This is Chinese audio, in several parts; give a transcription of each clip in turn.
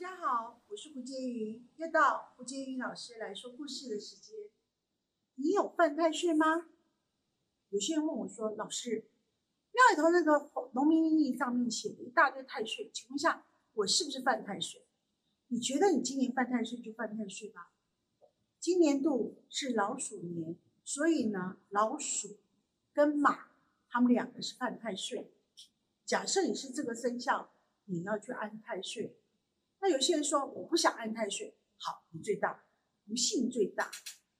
大家好，我是胡洁云，又到胡洁云老师来说故事的时间。你有犯太岁吗？有些人问我说：“老师，庙里头那个农民历上面写的一大堆太岁，请问一下，我是不是犯太岁？”你觉得你今年犯太岁就犯太岁吧？今年度是老鼠年，所以呢，老鼠跟马他们两个是犯太岁。假设你是这个生肖，你要去安太岁。有些人说我不想按太岁，好，你最大，不幸最大。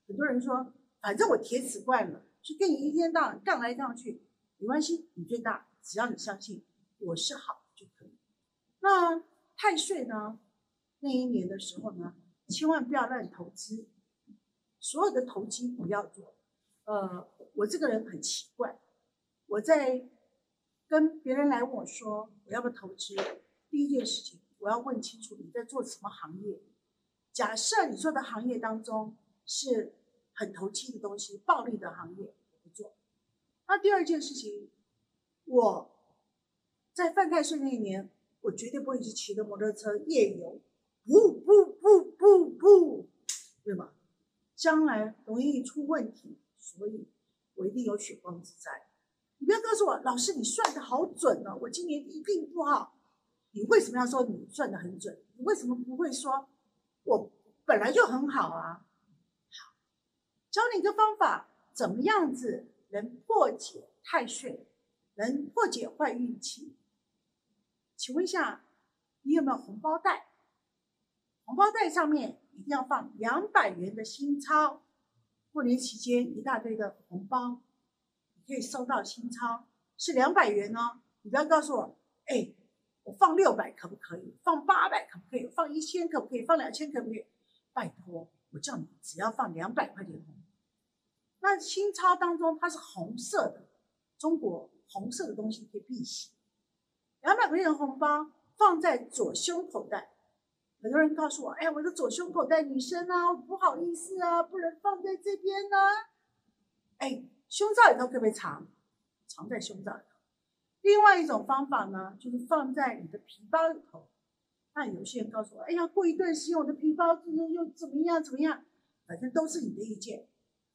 很多人说，反正我铁齿惯了，就跟你一天到晚杠来杠去，没关系，你最大，只要你相信我是好就可以。那太岁呢？那一年的时候呢，千万不要乱投资，所有的投机不要做。呃，我这个人很奇怪，我在跟别人来问我说我要不要投资，第一件事情。我要问清楚你在做什么行业。假设你做的行业当中是很投机的东西、暴利的行业，我不做。那第二件事情，我在犯太岁那一年，我绝对不会去骑着摩托车夜游，不不不不不，对吧？将来容易出问题，所以我一定有血光之灾。你不要告诉我，老师你算的好准哦，我今年一定不好。你为什么要说你算的很准？你为什么不会说，我本来就很好啊？好，教你一个方法，怎么样子能破解太岁，能破解坏运气？请问一下，你有没有红包袋？红包袋上面一定要放两百元的新钞。过年期间一大堆的红包，你可以收到新钞，是两百元哦。你不要告诉我，哎。我放六百可不可以？放八百可不可以？放一千可不可以？放两千可不可以？拜托，我叫你只要放两百块钱红。那新钞当中它是红色的，中国红色的东西可以辟邪。两百块钱红包放在左胸口袋，很多人告诉我：“哎，我的左胸口袋女生啊，不好意思啊，不能放在这边呢。”哎，胸罩里头可不可以藏？藏在胸罩里。另外一种方法呢，就是放在你的皮包里头。那有些人告诉我：“哎呀，过一段时间我的皮包又又怎么样怎么样？”反正都是你的意见，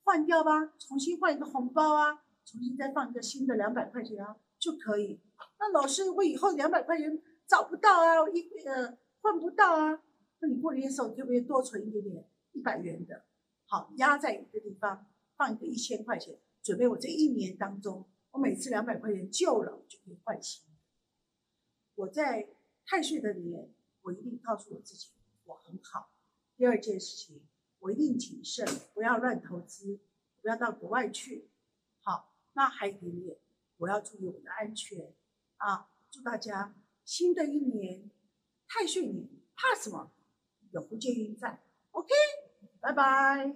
换掉吧，重新换一个红包啊，重新再放一个新的两百块钱啊就可以。那老师，我以后两百块钱找不到啊，一呃换不到啊。那你过年的时候可不可以多存一点点一百元的？好，压在一个地方，放一个一千块钱，准备我这一年当中。我每次两百块钱旧了，就可以换新的。我在太岁的年，我一定告诉我自己，我很好。第二件事情，我一定谨慎，不要乱投资，不要到国外去。好，那还有一点点，我要注意我的安全啊！祝大家新的一年太岁年，怕什么？有福建运在。OK，拜拜。